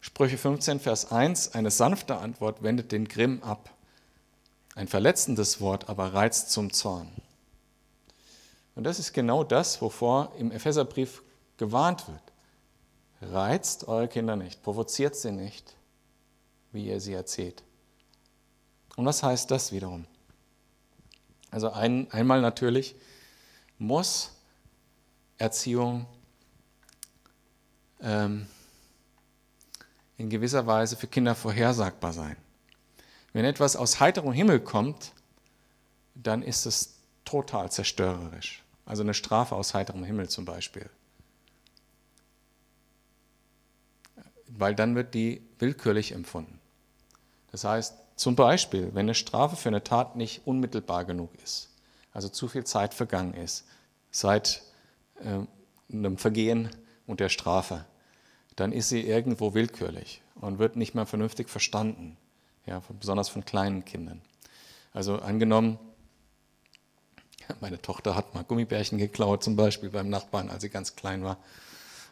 Sprüche 15, Vers 1, eine sanfte Antwort wendet den Grimm ab. Ein verletzendes Wort aber reizt zum Zorn. Und das ist genau das, wovor im Epheserbrief gewarnt wird. Reizt eure Kinder nicht, provoziert sie nicht, wie ihr sie erzählt. Und was heißt das wiederum? Also ein, einmal natürlich muss Erziehung ähm, in gewisser Weise für Kinder vorhersagbar sein. Wenn etwas aus heiterem Himmel kommt, dann ist es total zerstörerisch. Also eine Strafe aus heiterem Himmel zum Beispiel. Weil dann wird die willkürlich empfunden. Das heißt, zum Beispiel, wenn eine Strafe für eine Tat nicht unmittelbar genug ist, also zu viel Zeit vergangen ist, seit äh, einem Vergehen und der Strafe, dann ist sie irgendwo willkürlich und wird nicht mehr vernünftig verstanden, ja, besonders von kleinen Kindern. Also angenommen, Meine Tochter hat mal Gummibärchen geklaut, zum Beispiel beim Nachbarn, als sie ganz klein war,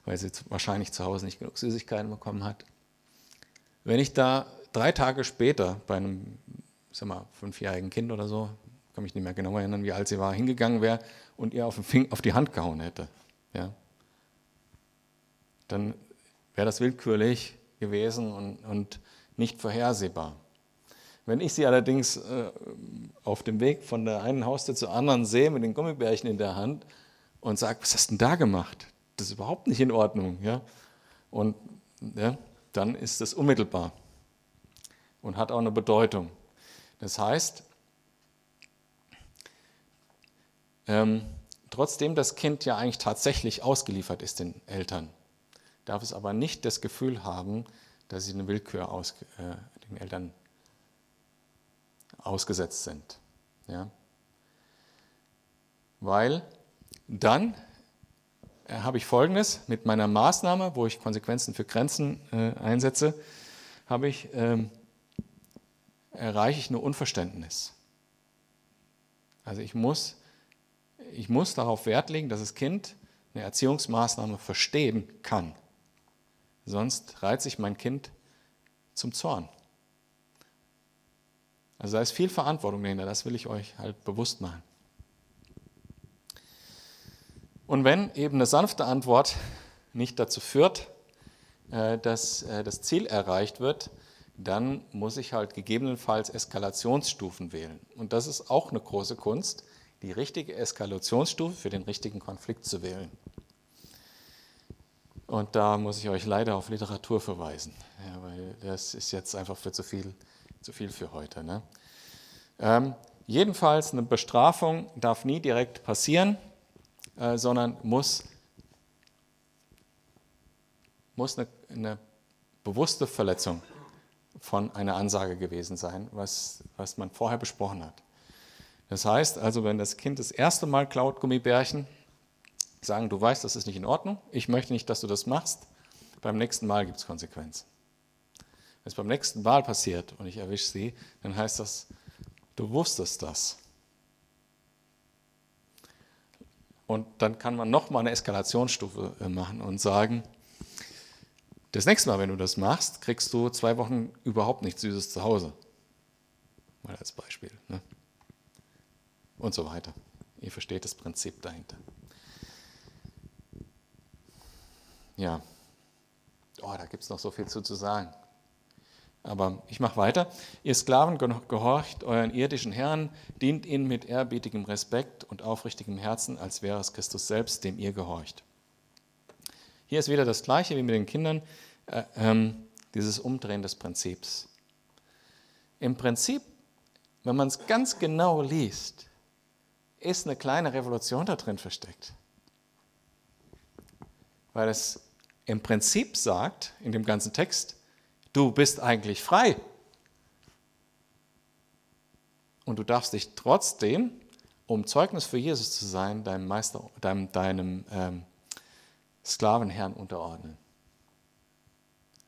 weil sie wahrscheinlich zu Hause nicht genug Süßigkeiten bekommen hat. Wenn ich da drei Tage später bei einem, sag mal, fünfjährigen Kind oder so, kann mich nicht mehr genau erinnern, wie alt sie war, hingegangen wäre und ihr auf, auf die Hand gehauen hätte, ja, dann wäre das willkürlich gewesen und, und nicht vorhersehbar. Wenn ich sie allerdings äh, auf dem Weg von der einen Haustür zur anderen sehe mit den Gummibärchen in der Hand und sage, was hast du denn da gemacht? Das ist überhaupt nicht in Ordnung. Ja? Und ja, dann ist es unmittelbar und hat auch eine Bedeutung. Das heißt, ähm, trotzdem das Kind ja eigentlich tatsächlich ausgeliefert ist den Eltern, darf es aber nicht das Gefühl haben, dass sie eine Willkür aus, äh, den Eltern ausgesetzt sind. Ja? Weil dann äh, habe ich Folgendes, mit meiner Maßnahme, wo ich Konsequenzen für Grenzen äh, einsetze, habe ich, ähm, erreiche ich nur Unverständnis. Also ich muss, ich muss darauf Wert legen, dass das Kind eine Erziehungsmaßnahme verstehen kann. Sonst reizt sich mein Kind zum Zorn. Also da ist viel Verantwortung dahinter, das will ich euch halt bewusst machen. Und wenn eben eine sanfte Antwort nicht dazu führt, äh, dass äh, das Ziel erreicht wird, dann muss ich halt gegebenenfalls Eskalationsstufen wählen. Und das ist auch eine große Kunst, die richtige Eskalationsstufe für den richtigen Konflikt zu wählen. Und da muss ich euch leider auf Literatur verweisen, ja, weil das ist jetzt einfach für zu viel zu viel für heute. Ne? Ähm, jedenfalls, eine Bestrafung darf nie direkt passieren, äh, sondern muss, muss eine, eine, bewusste Verletzung von einer Ansage gewesen sein, was, was man vorher besprochen hat. Das heißt also, wenn das Kind das erste Mal klaut Gummibärchen, sagen, du weißt, das ist nicht in Ordnung, ich möchte nicht, dass du das machst, beim nächsten Mal gibt es Konsequenzen. Wenn es beim nächsten Mal passiert und ich erwische sie, dann heißt das, du wusstest das. Und dann kann man nochmal eine Eskalationsstufe äh, machen und sagen, das nächste Mal, wenn du das machst, kriegst du zwei Wochen überhaupt nichts Süßes zu Hause. Mal als Beispiel. Ne? Und so weiter. Ihr versteht das Prinzip dahinter. Ja. Oh, da gibt es noch so viel zu, zu sagen. Aber ich mache weiter. Ihr Sklaven gehorcht euren irdischen Herren, dient ihnen mit ehrbietigem Respekt und aufrichtigem Herzen, als wäre es Christus selbst, dem ihr gehorcht. Hier ist wieder das Gleiche wie mit den Kindern, äh, äh, dieses Umdrehen des Prinzips. Im Prinzip, wenn man es ganz genau liest, ist eine kleine Revolution da drin versteckt. Weil es im Prinzip sagt, in dem ganzen Text, du bist eigentlich frei. Und du darfst dich trotzdem, um Zeugnis für Jesus zu sein, deinem, Meister, deinem, deinem ähm, Sklavenherrn unterordnen.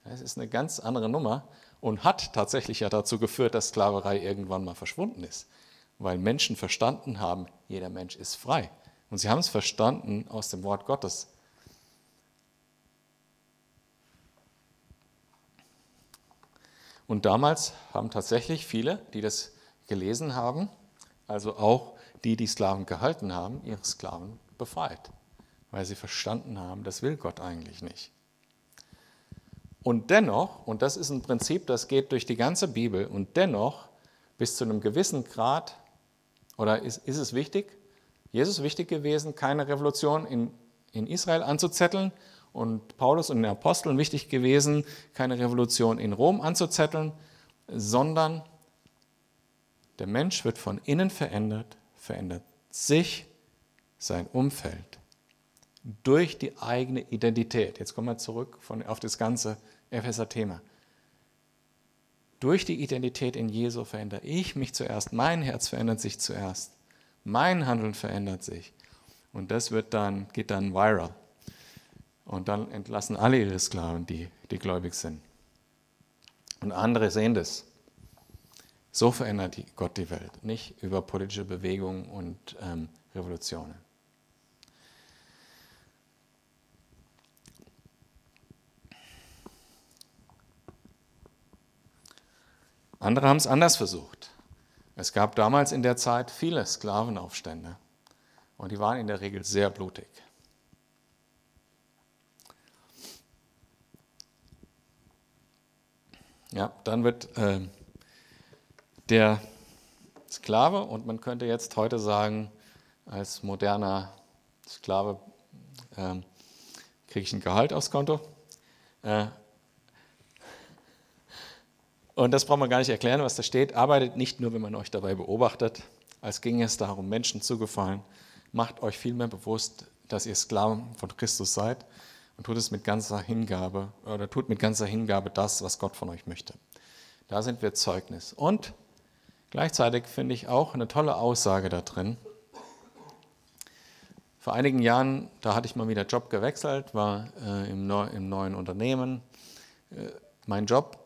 Das ist eine ganz andere Nummer und hat tatsächlich ja dazu geführt, dass Sklaverei irgendwann mal verschwunden ist, weil Menschen verstanden haben, jeder Mensch ist frei. Und sie haben es verstanden aus dem Wort Gottes. Und damals haben tatsächlich viele, die das gelesen haben, also auch die, die Sklaven gehalten haben, ihre Sklaven befreit, weil sie verstanden haben, das will Gott eigentlich nicht. Und dennoch, und das ist ein Prinzip, das geht durch die ganze Bibel, und dennoch bis zu einem gewissen Grad, oder ist, ist es wichtig, Jesus wichtig gewesen, keine Revolution in, in Israel anzuzetteln und Paulus und den Aposteln wichtig gewesen, keine Revolution in Rom anzuzetteln, sondern der Mensch wird von innen verändert, verändert sich sein Umfeld durch die eigene Identität. Jetzt kommen wir zurück von, auf das ganze Epheser-Thema. Durch die Identität in Jesu verändere ich mich zuerst. Mein Herz verändert sich zuerst. Mein Handeln verändert sich. Und das wird dann, geht dann viral. Und dann entlassen alle ihre Sklaven, die, die gläubig sind. Und andere sehen das. So verändert Gott die Welt, nicht über politische Bewegungen und ähm, Revolutionen. Andere haben es anders versucht. Es gab damals in der Zeit viele Sklavenaufstände und die waren in der Regel sehr blutig. Ja, dann wird äh, der Sklave, und man könnte jetzt heute sagen, als moderner Sklave äh, kriege ich ein Gehalt aufs Konto. Äh, und das braucht man gar nicht erklären, was da steht. Arbeitet nicht nur, wenn man euch dabei beobachtet, als ginge es darum, Menschen zu gefallen. Macht euch vielmehr bewusst, dass ihr Sklaven von Christus seid und tut es mit ganzer Hingabe oder tut mit ganzer Hingabe das, was Gott von euch möchte. Da sind wir Zeugnis. Und gleichzeitig finde ich auch eine tolle Aussage da drin. Vor einigen Jahren, da hatte ich mal wieder Job gewechselt, war äh, im, Neu im, neuen Unternehmen. Äh, mein Job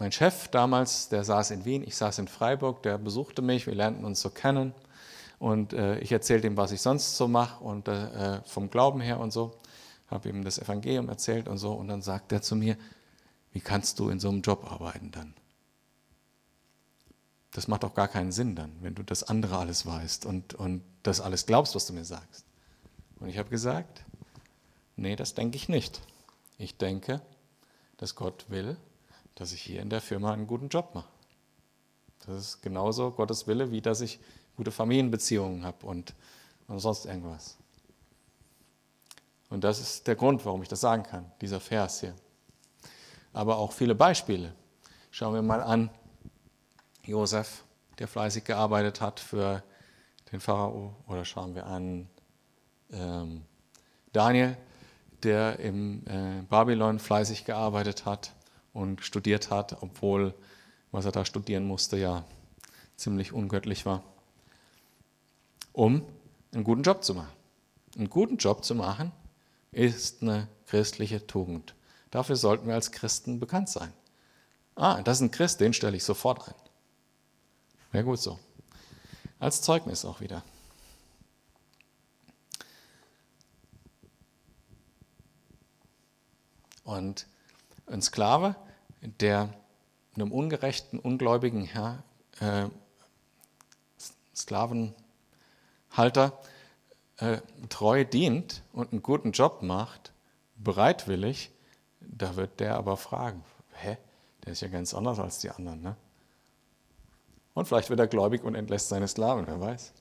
mein Chef damals, der saß in Wien, ich saß in Freiburg, der besuchte mich, wir lernten uns so kennen und äh, ich erzählte ihm, was ich sonst so mache und äh, vom Glauben her und so, habe ihm das Evangelium erzählt und so und dann sagt er zu mir, wie kannst du in so einem Job arbeiten dann? Das macht doch gar keinen Sinn dann, wenn du das andere alles weißt und, und das alles glaubst, was du mir sagst. Und ich habe gesagt, nee, das denke ich nicht. Ich denke, dass Gott will, dass ich hier in der Firma einen guten Job mache. Das ist genauso Gottes Wille, wie dass ich gute Familienbeziehungen habe und, und sonst irgendwas. Und das ist der Grund, warum ich das sagen kann, dieser Vers hier. Aber auch viele Beispiele. Schauen wir mal an, Josef, der fleißig gearbeitet hat für den Pharao, oder schauen wir an ähm, Daniel, der im äh, Babylon fleißig gearbeitet hat und studiert hat, obwohl, was er da studieren musste, ja ziemlich ungöttlich war, um einen guten Job zu machen. Einen guten Job zu machen ist eine christliche Tugend. Dafür sollten wir als Christen bekannt sein. Ah, das ist ein Christ, den stelle ich sofort ein. Wäre gut so. Als Zeugnis auch wieder. Und ein Sklave, der einem ungerechten, ungläubigen Herr, äh, Sklavenhalter äh, treu dient und einen guten Job macht, bereitwillig, da wird der aber fragen, hä, der ist ja ganz anders als die anderen. Ne? Und vielleicht wird er gläubig und entlässt seine Sklaven, wer weiß.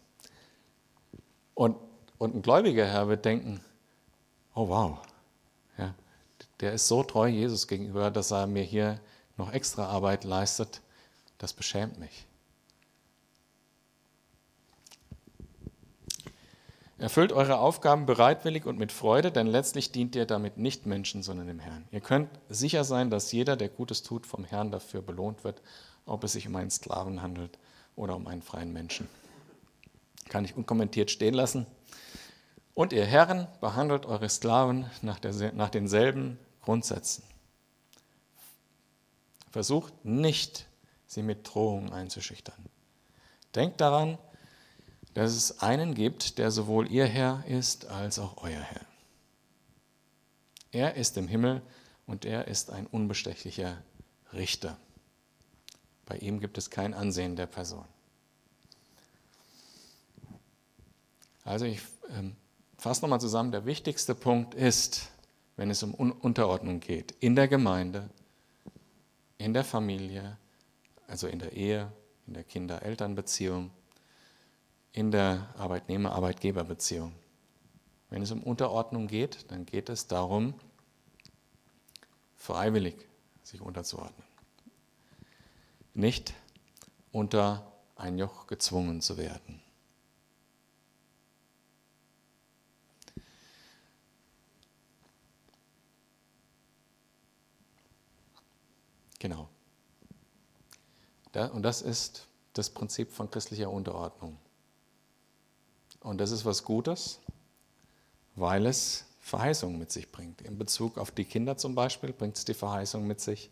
Und, und ein gläubiger Herr wird denken, oh wow, ja, der ist so treu Jesus gegenüber, dass er mir hier noch extra Arbeit leistet, das beschämt mich. Erfüllt eure Aufgaben bereitwillig und mit Freude, denn letztlich dient ihr damit nicht Menschen, sondern dem Herrn. Ihr könnt sicher sein, dass jeder, der Gutes tut, vom Herrn dafür belohnt wird, ob es sich um einen Sklaven handelt oder um einen freien Menschen. Kann ich unkommentiert stehen lassen. Und ihr Herren, behandelt eure Sklaven nach, der, nach denselben Grundsätzen. Versucht nicht, sie mit Drohungen einzuschüchtern. Denkt daran, dass es einen gibt, der sowohl ihr Herr ist als auch euer Herr. Er ist im Himmel und er ist ein unbestechlicher Richter. Bei ihm gibt es kein Ansehen der Person. Also ich ähm, fasse nochmal zusammen, der wichtigste Punkt ist, wenn es um Unterordnung geht, in der Gemeinde, in der Familie, also in der Ehe, in der Kinder-Eltern-Beziehung, in der Arbeitnehmer-Arbeitgeber-Beziehung. Wenn es um Unterordnung geht, dann geht es darum, freiwillig sich unterzuordnen. Nicht unter ein Joch gezwungen zu werden. Genau. Und das ist das Prinzip von christlicher Unterordnung. Und das ist was Gutes, weil es Verheißungen mit sich bringt. In Bezug auf die Kinder zum Beispiel bringt es die Verheißung mit sich,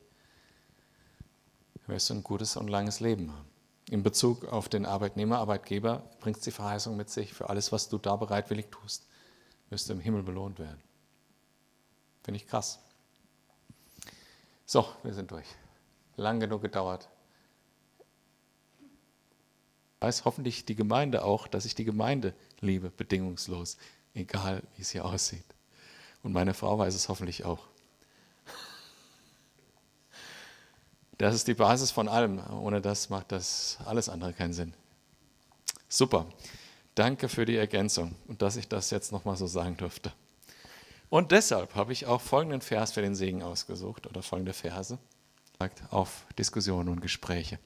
wirst du ein gutes und langes Leben haben. In Bezug auf den Arbeitnehmer, Arbeitgeber bringt es die Verheißung mit sich, für alles, was du da bereitwillig tust, wirst du im Himmel belohnt werden. Finde ich krass. So, wir sind durch. Lang genug gedauert. Weiß hoffentlich die Gemeinde auch, dass ich die Gemeinde liebe, bedingungslos, egal wie es hier aussieht. Und meine Frau weiß es hoffentlich auch. Das ist die Basis von allem. Ohne das macht das alles andere keinen Sinn. Super. Danke für die Ergänzung und dass ich das jetzt nochmal so sagen durfte. Und deshalb habe ich auch folgenden Vers für den Segen ausgesucht oder folgende Verse auf Diskussionen und Gespräche.